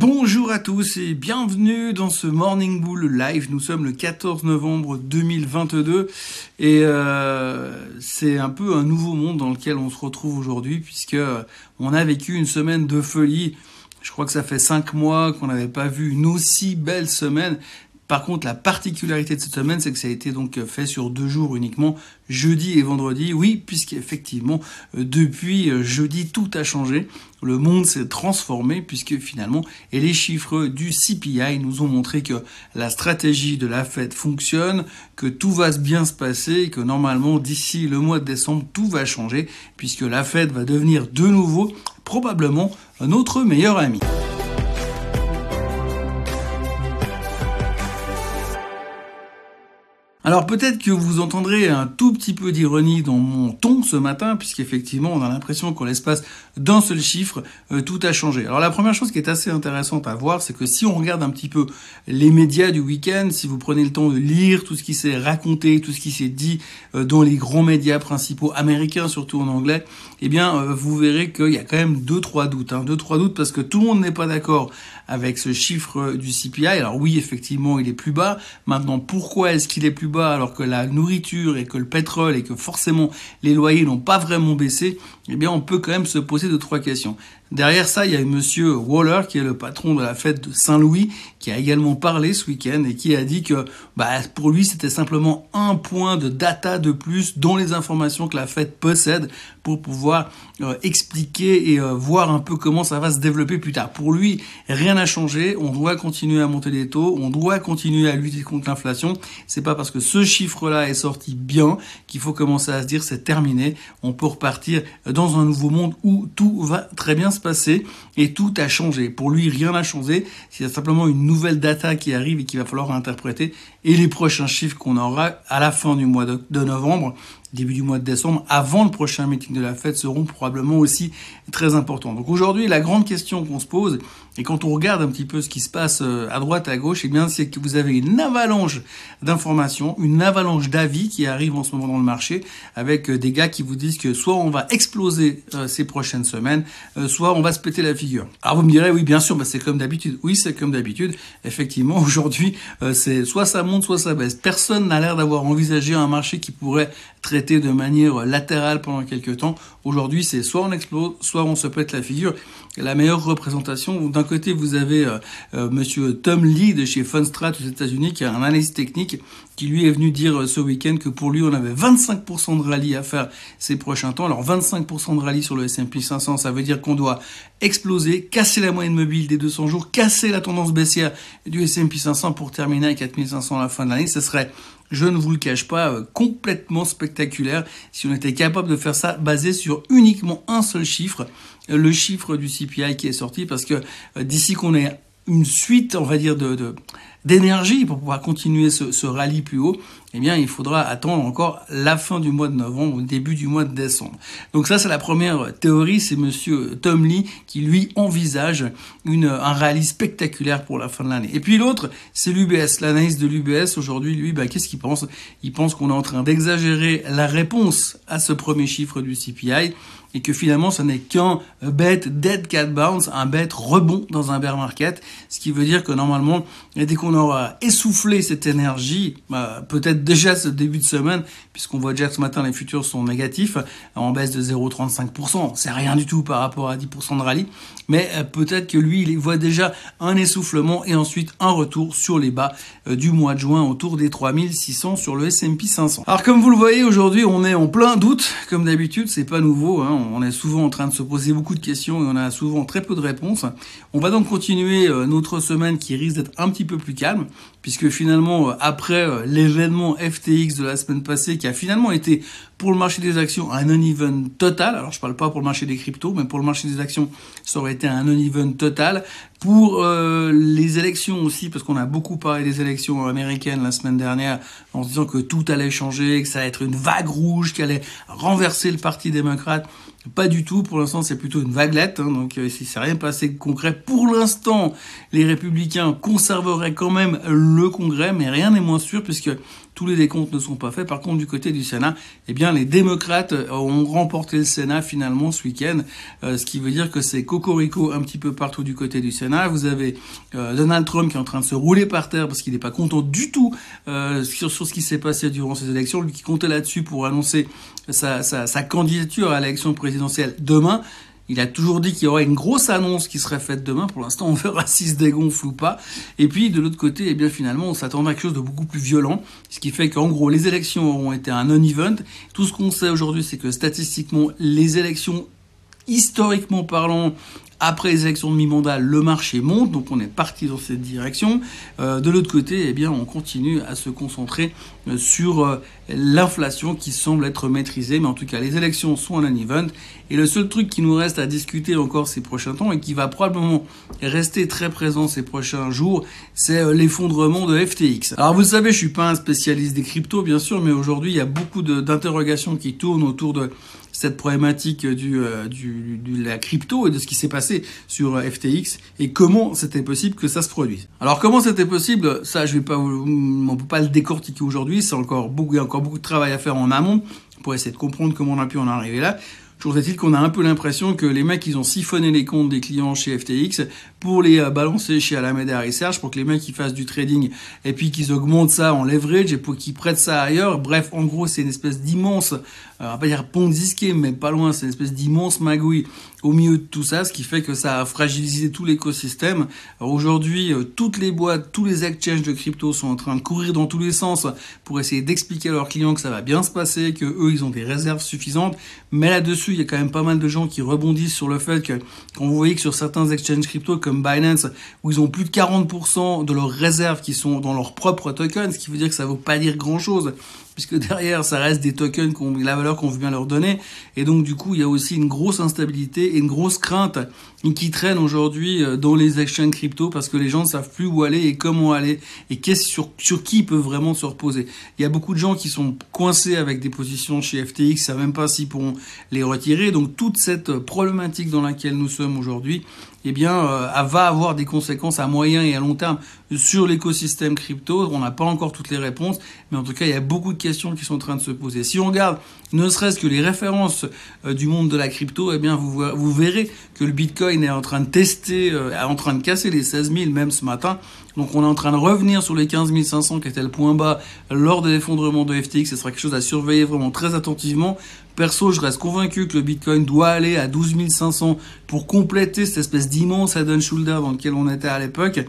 Bonjour à tous et bienvenue dans ce Morning Bull Live. Nous sommes le 14 novembre 2022 et euh, c'est un peu un nouveau monde dans lequel on se retrouve aujourd'hui puisque on a vécu une semaine de folie. Je crois que ça fait cinq mois qu'on n'avait pas vu une aussi belle semaine. Par contre, la particularité de cette semaine, c'est que ça a été donc fait sur deux jours uniquement, jeudi et vendredi. Oui, puisqu'effectivement, euh, depuis euh, jeudi, tout a changé. Le monde s'est transformé puisque finalement, et les chiffres du CPI nous ont montré que la stratégie de la Fed fonctionne, que tout va bien se passer que normalement, d'ici le mois de décembre, tout va changer puisque la Fed va devenir de nouveau probablement notre meilleur ami. Alors peut-être que vous entendrez un tout petit peu d'ironie dans mon ton ce matin, puisqu'effectivement on a l'impression qu'en l'espace d'un seul chiffre, euh, tout a changé. Alors la première chose qui est assez intéressante à voir, c'est que si on regarde un petit peu les médias du week-end, si vous prenez le temps de lire tout ce qui s'est raconté, tout ce qui s'est dit euh, dans les grands médias principaux américains, surtout en anglais, eh bien euh, vous verrez qu'il y a quand même deux trois doutes, hein, deux trois doutes parce que tout le monde n'est pas d'accord avec ce chiffre du CPI. Alors oui, effectivement, il est plus bas. Maintenant, pourquoi est-ce qu'il est plus bas? Alors que la nourriture et que le pétrole et que forcément les loyers n'ont pas vraiment baissé, eh bien on peut quand même se poser deux trois questions. Derrière ça, il y a monsieur Waller, qui est le patron de la fête de Saint-Louis, qui a également parlé ce week-end et qui a dit que bah, pour lui, c'était simplement un point de data de plus dans les informations que la fête possède pour pouvoir euh, expliquer et euh, voir un peu comment ça va se développer plus tard. Pour lui, rien n'a changé. On doit continuer à monter les taux. On doit continuer à lutter contre l'inflation. C'est pas parce que ce chiffre-là est sorti bien qu'il faut commencer à se dire c'est terminé. On peut repartir dans un nouveau monde où tout va très bien et tout a changé. Pour lui, rien n'a changé. C'est simplement une nouvelle data qui arrive et qu'il va falloir interpréter. Et les prochains chiffres qu'on aura à la fin du mois de novembre début du mois de décembre, avant le prochain meeting de la fête, seront probablement aussi très importants. Donc aujourd'hui, la grande question qu'on se pose, et quand on regarde un petit peu ce qui se passe euh, à droite, à gauche, eh bien, c'est que vous avez une avalanche d'informations, une avalanche d'avis qui arrive en ce moment dans le marché, avec euh, des gars qui vous disent que soit on va exploser euh, ces prochaines semaines, soit on va se péter la figure. Alors vous me direz, oui, bien sûr, bah, c'est comme d'habitude. Oui, c'est comme d'habitude. Effectivement, aujourd'hui, c'est soit ça monte, soit ça baisse. Personne n'a l'air d'avoir envisagé un marché qui pourrait traiter de manière latérale pendant quelques temps. Aujourd'hui, c'est soit on explose, soit on se pète la figure. La meilleure représentation, d'un côté, vous avez euh, euh, monsieur Tom Lee de chez Funstrat aux États-Unis, qui est un analyste technique, qui lui est venu dire euh, ce week-end que pour lui, on avait 25% de rallye à faire ces prochains temps. Alors 25% de rallye sur le S&P 500, ça veut dire qu'on doit exploser, casser la moyenne mobile des 200 jours, casser la tendance baissière du S&P 500 pour terminer à 4500 à la fin de l'année. Ce serait je ne vous le cache pas, euh, complètement spectaculaire si on était capable de faire ça basé sur uniquement un seul chiffre, euh, le chiffre du CPI qui est sorti, parce que euh, d'ici qu'on ait une suite, on va dire, de, d'énergie pour pouvoir continuer ce, ce, rallye plus haut, eh bien, il faudra attendre encore la fin du mois de novembre ou le début du mois de décembre. Donc ça, c'est la première théorie, c'est monsieur Tom Lee qui, lui, envisage une, un rallye spectaculaire pour la fin de l'année. Et puis l'autre, c'est l'UBS. L'analyse de l'UBS, aujourd'hui, lui, bah, qu'est-ce qu'il pense? Il pense qu'on est en train d'exagérer la réponse à ce premier chiffre du CPI et que finalement ce n'est qu'un bet dead cat bounce, un bet rebond dans un bear market, ce qui veut dire que normalement, dès qu'on aura essoufflé cette énergie, bah, peut-être déjà ce début de semaine, puisqu'on voit déjà ce matin les futurs sont négatifs, en baisse de 0,35%, c'est rien du tout par rapport à 10% de rallye, mais euh, peut-être que lui, il voit déjà un essoufflement et ensuite un retour sur les bas euh, du mois de juin autour des 3600 sur le S&P 500. Alors comme vous le voyez, aujourd'hui, on est en plein doute, comme d'habitude, c'est pas nouveau, hein, on est souvent en train de se poser beaucoup de questions et on a souvent très peu de réponses. On va donc continuer euh, notre semaine qui risque d'être un petit peu plus calme, puisque finalement, après l'événement FTX de la semaine passée, qui a finalement été pour le marché des actions un uneven total, alors je parle pas pour le marché des cryptos, mais pour le marché des actions, ça aurait été un uneven total. Pour euh, les élections aussi, parce qu'on a beaucoup parlé des élections américaines la semaine dernière, en se disant que tout allait changer, que ça allait être une vague rouge, qui allait renverser le Parti démocrate. Pas du tout, pour l'instant c'est plutôt une vaguelette, hein, donc euh, si c'est rien passé de concret. Pour l'instant, les républicains conserveraient quand même le Congrès, mais rien n'est moins sûr puisque tous les décomptes ne sont pas faits. Par contre, du côté du Sénat, eh bien les démocrates ont remporté le Sénat finalement ce week-end, ce qui veut dire que c'est cocorico un petit peu partout du côté du Sénat. Vous avez Donald Trump qui est en train de se rouler par terre parce qu'il n'est pas content du tout sur, ce qui s'est passé durant ces élections, lui qui comptait là-dessus pour annoncer sa, sa, sa candidature à l'élection présidentielle demain. Il a toujours dit qu'il y aurait une grosse annonce qui serait faite demain. Pour l'instant, on verra si se dégonfle ou pas. Et puis, de l'autre côté, eh bien, finalement, on s'attendait à quelque chose de beaucoup plus violent. Ce qui fait qu'en gros, les élections auront été un non-event. Tout ce qu'on sait aujourd'hui, c'est que statistiquement, les élections historiquement parlant, après les élections de mi-mandat, le marché monte, donc on est parti dans cette direction. Euh, de l'autre côté, eh bien, on continue à se concentrer euh, sur euh, l'inflation qui semble être maîtrisée, mais en tout cas, les élections sont un event. Et le seul truc qui nous reste à discuter encore ces prochains temps et qui va probablement rester très présent ces prochains jours, c'est l'effondrement de FTX. Alors vous savez, je suis pas un spécialiste des cryptos, bien sûr, mais aujourd'hui, il y a beaucoup d'interrogations qui tournent autour de cette problématique du, du, de la crypto et de ce qui s'est passé sur FTX et comment c'était possible que ça se produise. Alors comment c'était possible? Ça, je vais pas, on peut pas le décortiquer aujourd'hui. C'est encore beaucoup, il y a encore beaucoup de travail à faire en amont pour essayer de comprendre comment on a pu en arriver là. Toujours est-il qu'on a un peu l'impression que les mecs, ils ont siphonné les comptes des clients chez FTX pour les euh, balancer chez Alameda Research pour que les mecs ils fassent du trading et puis qu'ils augmentent ça en leverage et pour qu'ils prêtent ça ailleurs. Bref, en gros, c'est une espèce d'immense, euh, on va pas dire ponzi mais pas loin, c'est une espèce d'immense magouille au milieu de tout ça, ce qui fait que ça a fragilisé tout l'écosystème. Aujourd'hui, euh, toutes les boîtes, tous les exchanges de crypto sont en train de courir dans tous les sens pour essayer d'expliquer à leurs clients que ça va bien se passer, que eux ils ont des réserves suffisantes. Mais là-dessus, il y a quand même pas mal de gens qui rebondissent sur le fait que quand vous voyez que sur certains exchanges crypto comme Binance, où ils ont plus de 40% de leurs réserves qui sont dans leurs propres tokens, ce qui veut dire que ça ne veut pas dire grand-chose puisque derrière, ça reste des tokens, qu'on, la valeur qu'on veut bien leur donner. Et donc, du coup, il y a aussi une grosse instabilité et une grosse crainte qui traîne aujourd'hui euh, dans les exchanges crypto parce que les gens ne savent plus où aller et comment aller et qu'est-ce sur, sur qui ils peuvent vraiment se reposer. Il y a beaucoup de gens qui sont coincés avec des positions chez FTX, ne savent même pas s'ils pourront les retirer. Donc, toute cette problématique dans laquelle nous sommes aujourd'hui, eh bien, euh, va avoir des conséquences à moyen et à long terme sur l'écosystème crypto. On n'a pas encore toutes les réponses, mais en tout cas, il y a beaucoup de questions qui sont en train de se poser. Si on regarde ne serait-ce que les références euh, du monde de la crypto, eh bien, vous, verrez que le Bitcoin est en train de tester, euh, en train de casser les 16 000 même ce matin. Donc on est en train de revenir sur les 15 500 qui était le point bas lors de l'effondrement de FTX. Ce sera quelque chose à surveiller vraiment très attentivement. Perso, je reste convaincu que le Bitcoin doit aller à 12 500 pour compléter cette espèce d'immense head and shoulder dans lequel on était à l'époque.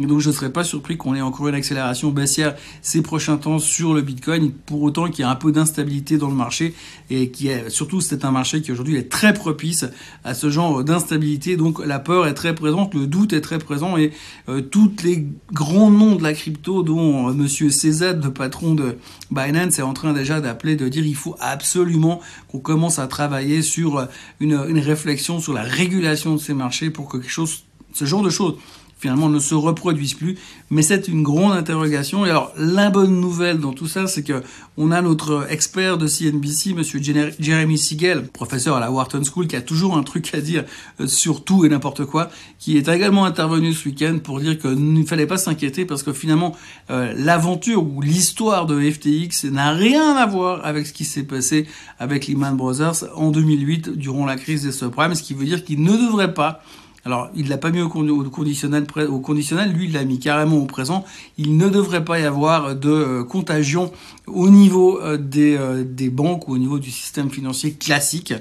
Et donc je ne serais pas surpris qu'on ait encore une accélération baissière ces prochains temps sur le Bitcoin, pour autant qu'il y a un peu d'instabilité dans le marché et qui est surtout c'est un marché qui aujourd'hui est très propice à ce genre d'instabilité. Donc la peur est très présente, le doute est très présent et euh, toutes les grands noms de la crypto, dont euh, Monsieur CZ, le patron de Binance, est en train déjà d'appeler, de dire il faut absolument qu'on commence à travailler sur une, une réflexion sur la régulation de ces marchés pour que quelque chose, ce genre de choses finalement ne se reproduisent plus. Mais c'est une grande interrogation. Et alors, la bonne nouvelle dans tout ça, c'est que on a notre expert de CNBC, monsieur Jeremy Siegel, professeur à la Wharton School, qui a toujours un truc à dire euh, sur tout et n'importe quoi, qui est également intervenu ce week-end pour dire qu'il ne fallait pas s'inquiéter parce que finalement, euh, l'aventure ou l'histoire de FTX n'a rien à voir avec ce qui s'est passé avec Lehman Brothers en 2008 durant la crise des subprimes, ce qui veut dire qu'il ne devrait pas alors, il l'a pas mis au, conditionnel, lui, il l'a mis carrément au présent. Il ne devrait pas y avoir de euh, contagion au niveau euh, des, euh, des, banques ou au niveau du système financier classique.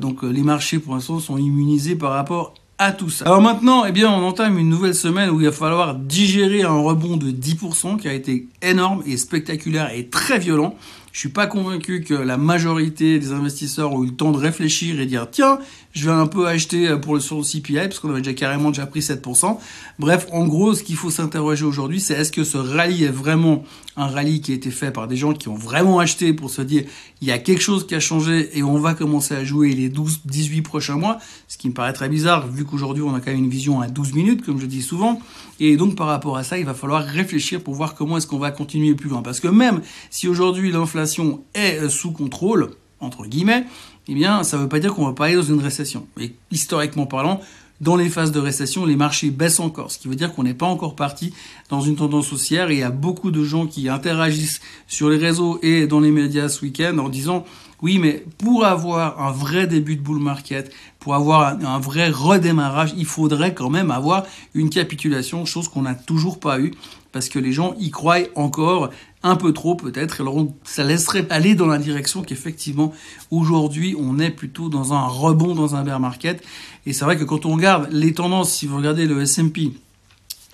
donc, les marchés, pour l'instant, sont immunisés par rapport à tout ça. Alors maintenant, eh bien, on entame une nouvelle semaine où il va falloir digérer un rebond de 10% qui a été énorme et spectaculaire et très violent. Je suis pas convaincu que la majorité des investisseurs ont eu le temps de réfléchir et dire tiens, je vais un peu acheter pour le sur le CPI parce qu'on avait déjà carrément déjà pris 7%. Bref, en gros, ce qu'il faut s'interroger aujourd'hui, c'est est-ce que ce rallye est vraiment un rallye qui a été fait par des gens qui ont vraiment acheté pour se dire il y a quelque chose qui a changé et on va commencer à jouer les 12 18 prochains mois, ce qui me paraît très bizarre vu qu'aujourd'hui on a quand même une vision à 12 minutes comme je dis souvent et donc par rapport à ça, il va falloir réfléchir pour voir comment est-ce qu'on va continuer plus loin parce que même si aujourd'hui l'inflation est euh, sous contrôle, entre guillemets, eh bien, ça ne veut pas dire qu'on va pas aller dans une récession. Et historiquement parlant, dans les phases de récession, les marchés baissent encore, ce qui veut dire qu'on n'est pas encore parti dans une tendance haussière. Et il y a beaucoup de gens qui interagissent sur les réseaux et dans les médias ce week-end en disant Oui, mais pour avoir un vrai début de bull market, pour avoir un, vrai redémarrage, il faudrait quand même avoir une capitulation, chose qu'on n'a toujours pas eu parce que les gens y croient encore un peu trop peut-être. Alors ça laisserait aller dans la direction qu'effectivement aujourd'hui on est plutôt dans un rebond dans un bear market. Et c'est vrai que quand on regarde les tendances, si vous regardez le S&P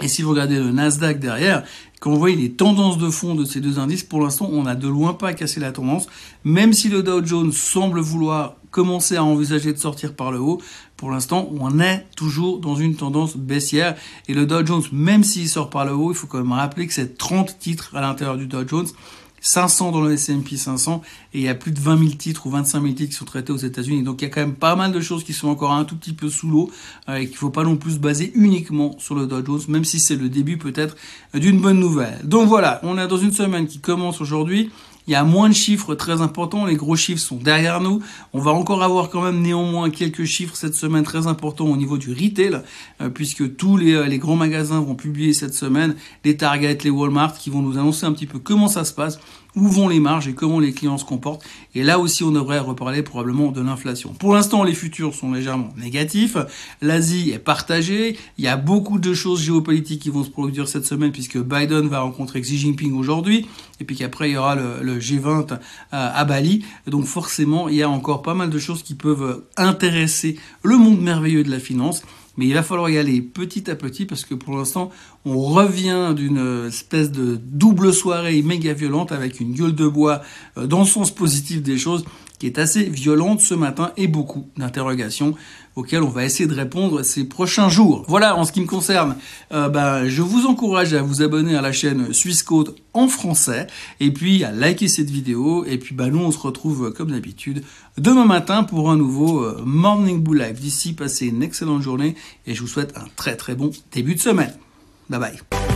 et si vous regardez le Nasdaq derrière, quand vous voyez les tendances de fond de ces deux indices, pour l'instant, on n'a de loin pas cassé la tendance. Même si le Dow Jones semble vouloir commencer à envisager de sortir par le haut, pour l'instant, on est toujours dans une tendance baissière. Et le Dow Jones, même s'il sort par le haut, il faut quand même rappeler que c'est 30 titres à l'intérieur du Dow Jones. 500 dans le S&P 500 et il y a plus de 20 000 titres ou 25 000 titres qui sont traités aux États-Unis. Donc il y a quand même pas mal de choses qui sont encore un tout petit peu sous l'eau euh, et qu'il faut pas non plus se baser uniquement sur le Dow Jones, même si c'est le début peut-être d'une bonne nouvelle. Donc voilà, on est dans une semaine qui commence aujourd'hui. Il y a moins de chiffres très importants, les gros chiffres sont derrière nous. On va encore avoir quand même néanmoins quelques chiffres cette semaine très importants au niveau du retail, euh, puisque tous les, euh, les, grands magasins vont publier cette semaine, les Target, les Walmart, qui vont nous annoncer un petit peu comment ça se passe où vont les marges et comment les clients se comportent. Et là aussi, on devrait reparler probablement de l'inflation. Pour l'instant, les futurs sont légèrement négatifs. L'Asie est partagée. Il y a beaucoup de choses géopolitiques qui vont se produire cette semaine puisque Biden va rencontrer Xi Jinping aujourd'hui et puis qu'après, il y aura le, G20 à Bali. Donc forcément, il y a encore pas mal de choses qui peuvent intéresser le monde merveilleux de la finance. Mais il va falloir y aller petit à petit parce que pour l'instant, on revient d'une espèce de double soirée méga violente avec une gueule de bois euh, dans le sens positif des choses qui est assez violente ce matin et beaucoup d'interrogations auxquelles on va essayer de répondre ces prochains jours. Voilà, en ce qui me concerne, euh, ben, je vous encourage à vous abonner à la chaîne Suisse Code en français et puis à liker cette vidéo et puis ben, nous on se retrouve comme d'habitude demain matin pour un nouveau euh, Morning Bull Live. D'ici, passez une excellente journée et je vous souhaite un très très bon début de semaine. Bye bye.